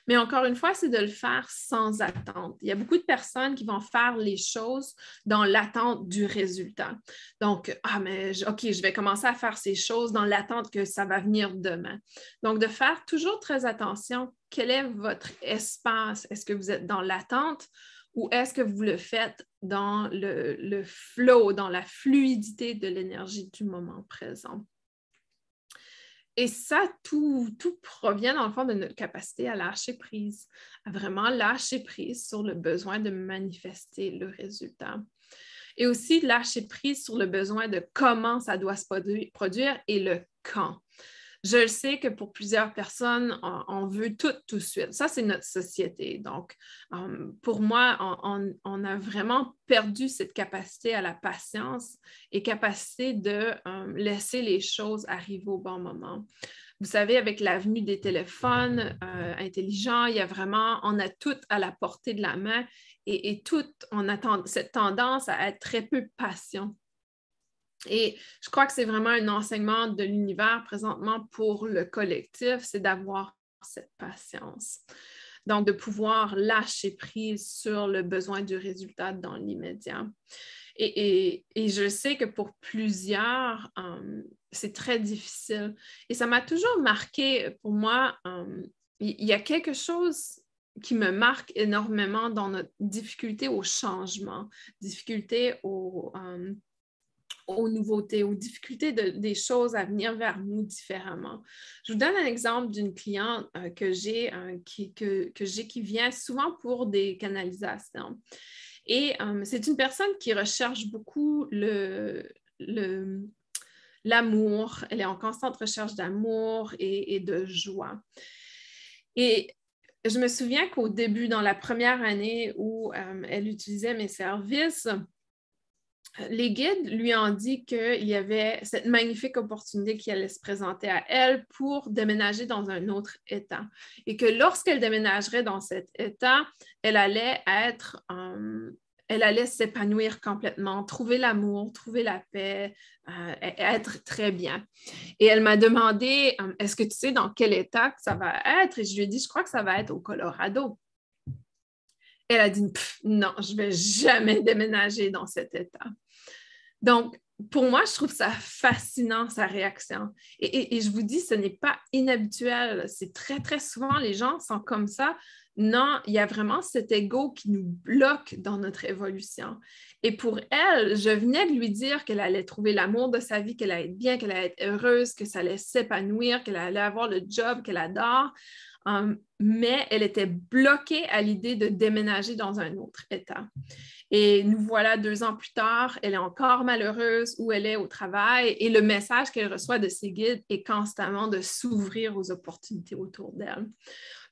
Mais encore une fois, c'est de le faire sans attente. Il y a beaucoup de personnes qui vont faire les choses dans l'attente du résultat. Donc, ah, mais OK, je vais commencer à faire ces choses dans l'attente que ça va venir demain. Donc, de faire toujours très attention, quel est votre espace? Est-ce que vous êtes dans l'attente ou est-ce que vous le faites dans le, le flow, dans la fluidité de l'énergie du moment présent? Et ça, tout, provient dans le fond de notre capacité à lâcher prise, à vraiment lâcher prise sur le besoin de manifester le résultat. Et aussi lâcher prise sur le besoin de comment ça doit se produire et le quand. Je sais que pour plusieurs personnes, on, veut tout tout de suite. Ça, c'est notre société. Donc, euh, pour moi, on, a vraiment perdu cette capacité à la patience et capacité de euh, laisser les choses arriver au bon moment. Vous savez, avec l'avenue des téléphones euh, intelligents, il y a vraiment, on a tout à la portée de la main et, et tout, on a cette tendance à être très peu patient. Et je crois que c'est vraiment un enseignement de l'univers présentement pour le collectif, c'est d'avoir cette patience. Donc, de pouvoir lâcher prise sur le besoin du résultat dans l'immédiat. Et, je sais que pour plusieurs, euh, c'est très difficile. Et ça m'a toujours marqué, pour moi, euh, il y, a quelque chose qui me marque énormément dans notre difficulté au changement, difficulté au, euh, aux nouveautés, aux difficultés des choses à venir vers nous différemment. Je vous donne un exemple d'une cliente euh, que j'ai euh, qui, que, qui vient souvent pour des canalisations. Et euh, c'est une personne qui recherche beaucoup le, l'amour. Elle est en constante recherche d'amour et de joie. Et je me souviens qu'au début, dans la première année où elle utilisait mes services, les guides lui ont dit qu'il y avait cette magnifique opportunité qui allait se présenter à elle pour déménager dans un autre État. Et que lorsqu'elle déménagerait dans cet État, elle allait être, euh, elle allait s'épanouir complètement, trouver l'amour, trouver la paix, euh, être très bien. Et elle m'a demandé, euh, est-ce que tu sais dans quel état ça va être? Et je lui ai dit, je crois que ça va être au Colorado. Elle a dit, non, je ne vais jamais déménager dans cet état. Donc, pour moi, je trouve ça fascinant, sa réaction. Et, je vous dis, ce n'est pas inhabituel. C'est très, très souvent, les gens sont comme ça. Non, il y a vraiment cet ego qui nous bloque dans notre évolution. Et pour elle, je venais de lui dire qu'elle allait trouver l'amour de sa vie, qu'elle allait être bien, qu'elle allait être heureuse, que ça allait s'épanouir, qu'elle allait avoir le job qu'elle adore. Um, mais elle était bloquée à l'idée de déménager dans un autre État. Et nous voilà deux ans plus tard, elle est encore malheureuse où elle est au travail et le message qu'elle reçoit de ses guides est constamment de s'ouvrir aux opportunités autour d'elle.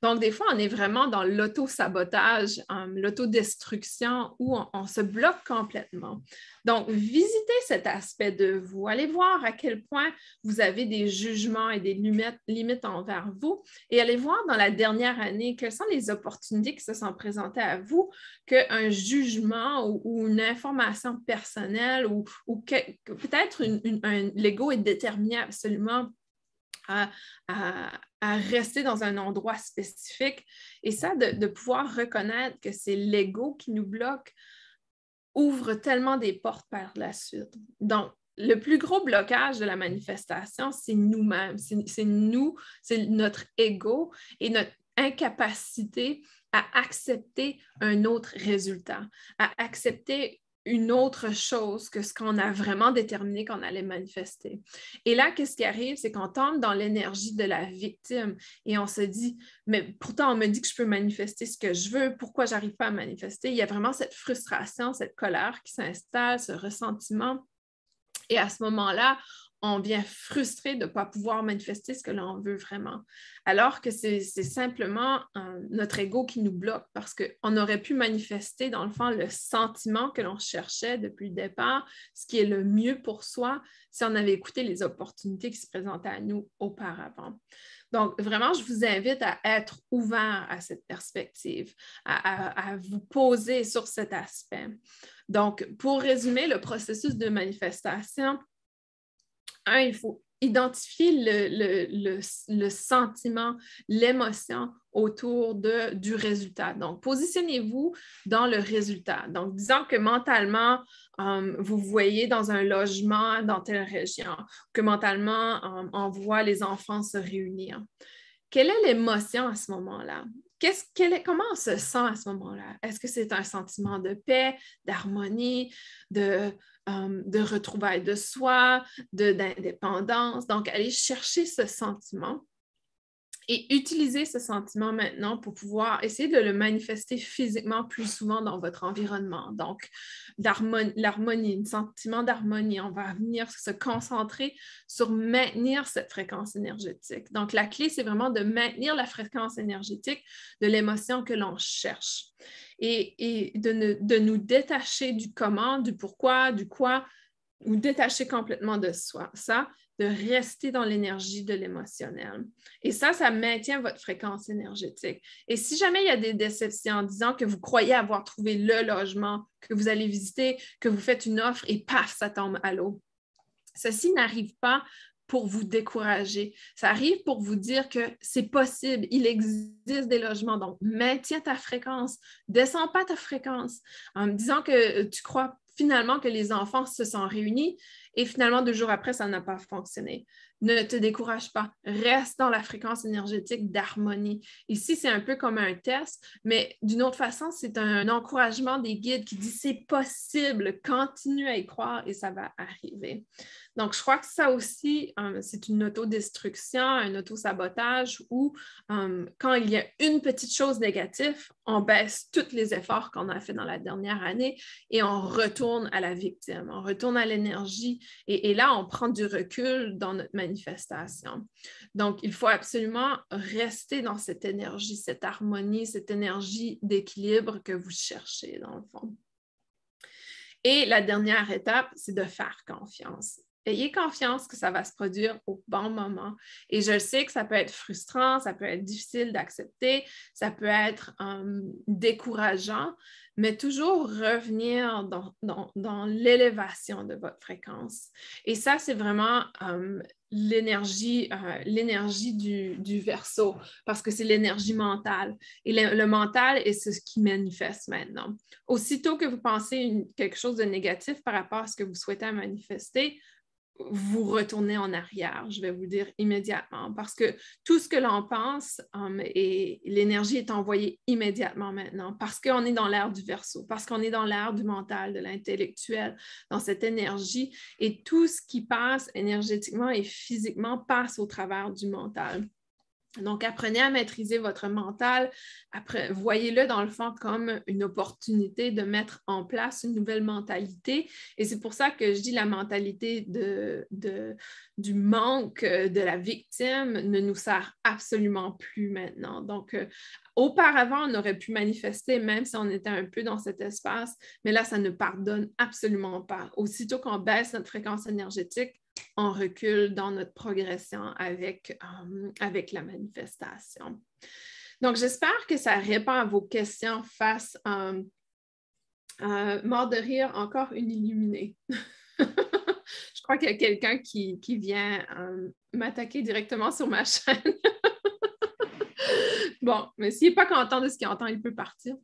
Donc, des fois, on est vraiment dans l'auto-sabotage, um, l'autodestruction où on, se bloque complètement. Donc, visitez cet aspect de vous. Allez voir à quel point vous avez des jugements et des limites, envers vous et allez voir dans la dernière année quelles sont les opportunités qui se sont présentées à vous qu'un jugement ou, une information personnelle ou, peut-être l'ego est déterminé absolument à, rester dans un endroit spécifique. Et ça, de, pouvoir reconnaître que c'est l'ego qui nous bloque, ouvre tellement des portes par la suite. Donc, le plus gros blocage de la manifestation, c'est nous-mêmes, c'est nous, c'est notre ego et notre incapacité à accepter un autre résultat, à accepter une autre chose que ce qu'on a vraiment déterminé qu'on allait manifester. Et là, qu'est-ce qui arrive? C'est qu'on tombe dans l'énergie de la victime et on se dit, mais pourtant, on me dit que je peux manifester ce que je veux, pourquoi j'arrive pas à manifester? Il y a vraiment cette frustration, cette colère qui s'installe, ce ressentiment. Et à ce moment-là, on vient frustré de ne pas pouvoir manifester ce que l'on veut vraiment. Alors que c'est simplement euh, notre ego qui nous bloque parce qu'on aurait pu manifester, dans le fond, le sentiment que l'on cherchait depuis le départ, ce qui est le mieux pour soi si on avait écouté les opportunités qui se présentaient à nous auparavant. Donc, vraiment, je vous invite à être ouvert à cette perspective, à vous poser sur cet aspect. Donc, pour résumer le processus de manifestation, un, il faut identifier le, sentiment, l'émotion autour du résultat. Donc, positionnez-vous dans le résultat. Donc, disons que mentalement, um, vous voyez dans un logement dans telle région, que mentalement, um, on voit les enfants se réunir. Quelle est l'émotion à ce moment-là? Comment on se sent à ce moment-là? Est-ce que c'est un sentiment de paix, d'harmonie, de, um, de retrouvailles de soi, d'indépendance? Donc, aller chercher ce sentiment et utiliser ce sentiment maintenant pour pouvoir essayer de le manifester physiquement plus souvent dans votre environnement. Donc, l'harmonie, un sentiment d'harmonie. On va venir se concentrer sur maintenir cette fréquence énergétique. Donc, la clé, c'est vraiment de maintenir la fréquence énergétique de l'émotion que l'on cherche et, de nous détacher du comment, du pourquoi, du quoi, ou détacher complètement de soi. Ça, de rester dans l'énergie de l'émotionnel. Et ça, ça maintient votre fréquence énergétique. Et si jamais il y a des déceptions en disant que vous croyez avoir trouvé le logement que vous allez visiter, que vous faites une offre et paf, ça tombe à l'eau. Ceci n'arrive pas pour vous décourager. Ça arrive pour vous dire que c'est possible, il existe des logements. Donc, maintiens ta fréquence, descends pas ta fréquence en disant que tu crois finalement que les enfants se sont réunis et finalement, deux jours après, ça n'a pas fonctionné. Ne te décourage pas. Reste dans la fréquence énergétique d'harmonie. Ici, c'est un peu comme un test, mais d'une autre façon, c'est un encouragement des guides qui dit c'est possible, continue à y croire et ça va arriver. Donc, je crois que ça aussi, euh, c'est une autodestruction, un auto-sabotage où euh, quand il y a une petite chose négative, on baisse tous les efforts qu'on a fait dans la dernière année et on retourne à la victime, on retourne à l'énergie et, là, on prend du recul dans notre manifestation. Donc, il faut absolument rester dans cette énergie, cette harmonie, cette énergie d'équilibre que vous cherchez dans le fond. Et la dernière étape, c'est de faire confiance. Ayez confiance que ça va se produire au bon moment. Et je sais que ça peut être frustrant, ça peut être difficile d'accepter, ça peut être euh, décourageant, mais toujours revenir dans, l'élévation de votre fréquence. Et ça, c'est vraiment euh, l'énergie euh, l'énergie du, du, verso, parce que c'est l'énergie mentale. Et le, mental est ce qui manifeste maintenant. Aussitôt que vous pensez quelque chose de négatif par rapport à ce que vous souhaitez manifester, vous retournez en arrière, je vais vous dire immédiatement, parce que tout ce que l'on pense um, et l'énergie est envoyée immédiatement maintenant, parce qu'on est dans l'ère du verso, parce qu'on est dans l'ère du mental, de l'intellectuel, dans cette énergie, et tout ce qui passe énergétiquement et physiquement passe au travers du mental. Donc, apprenez à maîtriser votre mental. voyez-le dans le fond comme une opportunité de mettre en place une nouvelle mentalité. Et c'est pour ça que je dis la mentalité du manque de la victime ne nous sert absolument plus maintenant. Donc, euh, auparavant, on aurait pu manifester même si on était un peu dans cet espace, mais là, ça ne pardonne absolument pas. Aussitôt qu'on baisse notre fréquence énergétique, on recule dans notre progression avec, euh, avec la manifestation. Donc, j'espère que ça répond à vos questions face à de rire, encore une illuminée. Je crois qu'il y a quelqu'un qui, vient euh, m'attaquer directement sur ma chaîne. bon, mais s'il n'est pas content de ce qu'il entend, il peut partir.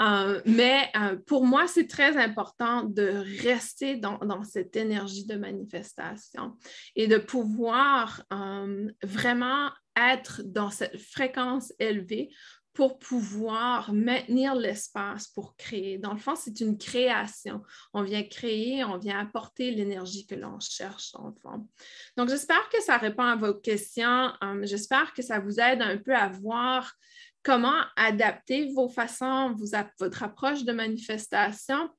Euh, mais euh, pour moi, c'est très important de rester dans, cette énergie de manifestation et de pouvoir euh, vraiment être dans cette fréquence élevée pour pouvoir maintenir l'espace pour créer. Dans le fond, c'est une création. On vient créer, on vient apporter l'énergie que l'on cherche, dans le fond. Donc, j'espère que ça répond à vos questions. j'espère que ça vous aide un peu à voir comment adapter vos façons, votre approche de manifestation,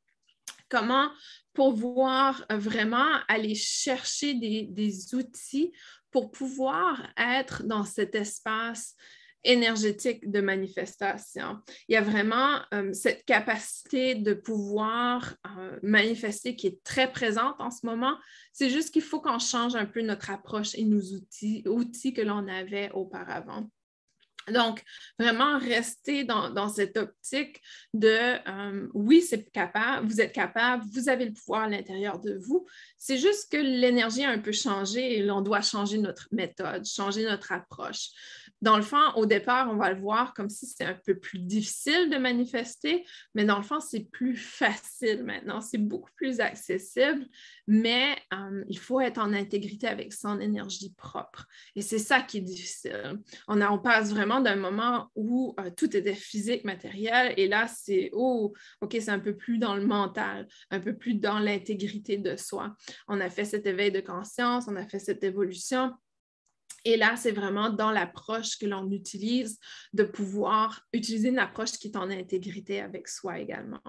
comment pouvoir vraiment aller chercher des, outils pour pouvoir être dans cet espace énergétique de manifestation? Il y a vraiment euh, cette capacité de pouvoir euh, manifester qui est très présente en ce moment. C'est juste qu'il faut qu'on change un peu notre approche et nos outils que l'on avait auparavant. Donc, vraiment rester dans, cette optique de euh, oui, c'est capable, vous êtes capable, vous avez le pouvoir à l'intérieur de vous. C'est juste que l'énergie a un peu changé et l'on doit changer notre méthode, changer notre approche. Dans le fond, au départ, on va le voir comme si c'était un peu plus difficile de manifester, mais dans le fond, c'est plus facile maintenant, c'est beaucoup plus accessible, mais euh, il faut être en intégrité avec son énergie propre. Et c'est ça qui est difficile. On, passe vraiment d'un moment où euh, tout était physique, matériel, et là, c'est, oh, OK, c'est un peu plus dans le mental, un peu plus dans l'intégrité de soi. On a fait cet éveil de conscience, on a fait cette évolution. Et là, c'est vraiment dans l'approche que l'on utilise de pouvoir utiliser une approche qui est en intégrité avec soi également.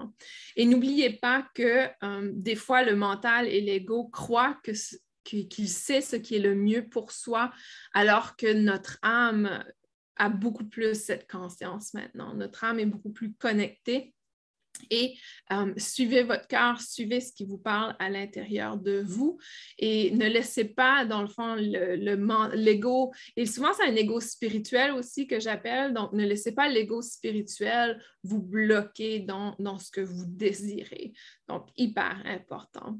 Et n'oubliez pas que euh, des fois, le mental et l'ego croient qu'il sait ce qui est le mieux pour soi, alors que notre âme a beaucoup plus cette conscience maintenant. Notre âme est beaucoup plus connectée. Et euh, suivez votre cœur, suivez ce qui vous parle à l'intérieur de vous et ne laissez pas, dans le fond, l'ego. Le, et souvent, c'est un ego spirituel aussi que j'appelle. Donc, ne laissez pas l'ego spirituel vous bloquer dans, dans ce que vous désirez. Donc, hyper important.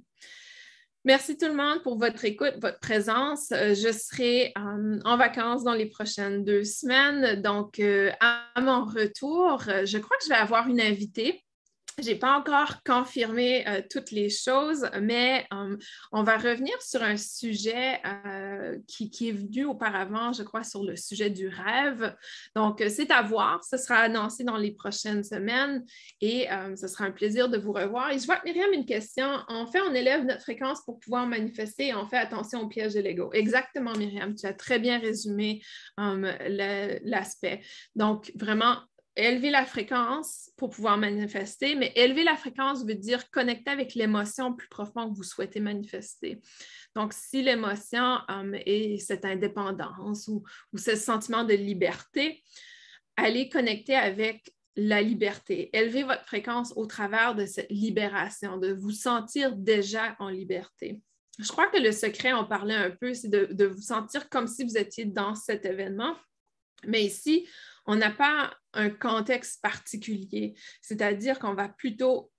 Merci tout le monde pour votre écoute, votre présence. Euh, je serai euh, en vacances dans les prochaines deux semaines. Donc, à mon retour, je crois que je vais avoir une invitée je n'ai pas encore confirmé euh, toutes les choses, mais euh, on va revenir sur un sujet euh, qui, est venu auparavant, je crois, sur le sujet du rêve. Donc, c'est à voir. Ce sera annoncé dans les prochaines semaines et ce sera un plaisir de vous revoir. Et je vois Myriam une question. En fait, on élève notre fréquence pour pouvoir manifester et on fait attention au piège de l'ego. Exactement, Myriam. Tu as très bien résumé l'aspect. Donc, vraiment, élever la fréquence pour pouvoir manifester, mais élever la fréquence veut dire connecter avec l'émotion plus profond que vous souhaitez manifester. Donc, si l'émotion um, est cette indépendance ou, ce sentiment de liberté, allez connecter avec la liberté. Élevez votre fréquence au travers de cette libération, de vous sentir déjà en liberté. je crois que le secret, on parlait un peu, c'est de vous sentir comme si vous étiez dans cet événement. Mais ici, on n'a pas un contexte particulier, c'est-à-dire qu'on va plutôt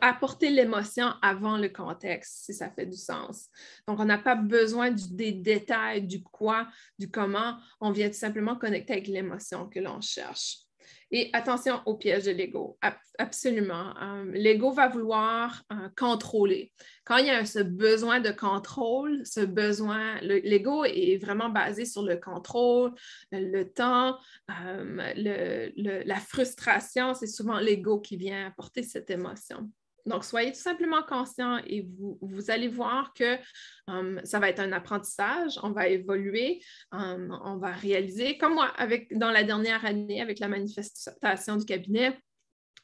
apporter l'émotion avant le contexte, si ça fait du sens. Donc, on n'a pas besoin des détails, du quoi, du comment, on vient tout simplement connecter avec l'émotion que l'on cherche. Et attention au piège de l'ego. Absolument. Euh, l'ego va vouloir euh, contrôler. Quand il y a ce besoin de contrôle, ce besoin, l'ego est vraiment basé sur le contrôle, le temps, euh, la frustration. C'est souvent l'ego qui vient apporter cette émotion. Donc, soyez tout simplement conscient et vous, vous allez voir que um, ça va être un apprentissage, on va évoluer, um, on va réaliser, comme moi, avec, dans la dernière année avec la manifestation du cabinet,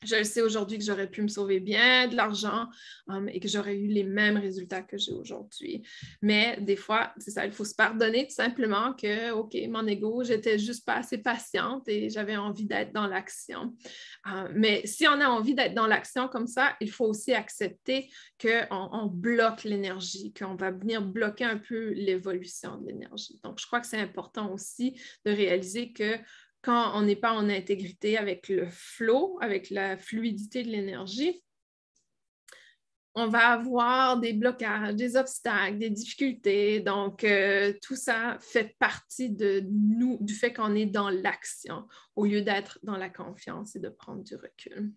je le sais aujourd'hui que j'aurais pu me sauver bien de l'argent um, et que j'aurais eu les mêmes résultats que j'ai aujourd'hui. Mais des fois, c'est ça, il faut se pardonner tout simplement que, OK, mon ego, j'étais juste pas assez patiente et j'avais envie d'être dans l'action. Uh, mais si on a envie d'être dans l'action comme ça, il faut aussi accepter qu'on on bloque l'énergie, qu'on va venir bloquer un peu l'évolution de l'énergie. Donc, je crois que c'est important aussi de réaliser que quand on n'est pas en intégrité avec le flot, avec la fluidité de l'énergie, on va avoir des blocages, des obstacles, des difficultés. Donc, euh, tout ça fait partie de nous, du fait qu'on est dans l'action au lieu d'être dans la confiance et de prendre du recul.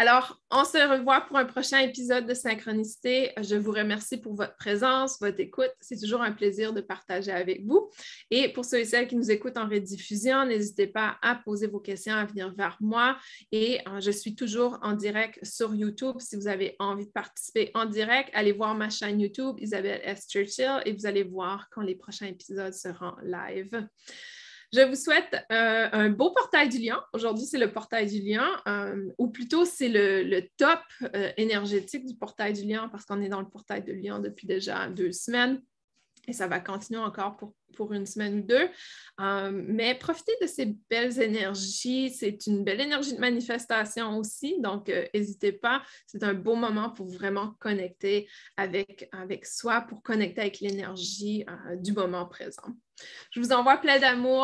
Alors, on se revoit pour un prochain épisode de Synchronicité. Je vous remercie pour votre présence, votre écoute. C'est toujours un plaisir de partager avec vous. Et pour ceux et celles qui nous écoutent en rediffusion, n'hésitez pas à poser vos questions, à venir vers moi. Et euh, je suis toujours en direct sur YouTube. Si vous avez envie de participer en direct, allez voir ma chaîne YouTube, Isabelle S. Churchill, et vous allez voir quand les prochains épisodes seront live. Je vous souhaite euh, un beau portail du lion. Aujourd'hui, c'est le portail du lion, euh, ou plutôt c'est le, top euh, énergétique du portail du lion parce qu'on est dans le portail de lion depuis déjà deux semaines et ça va continuer encore pour, une semaine ou deux. mais profitez de ces belles énergies. C'est une belle énergie de manifestation aussi. Donc, n'hésitez pas. C'est un beau moment pour vraiment connecter avec, avec soi, pour connecter avec l'énergie du moment présent. Je vous envoie plein d'amour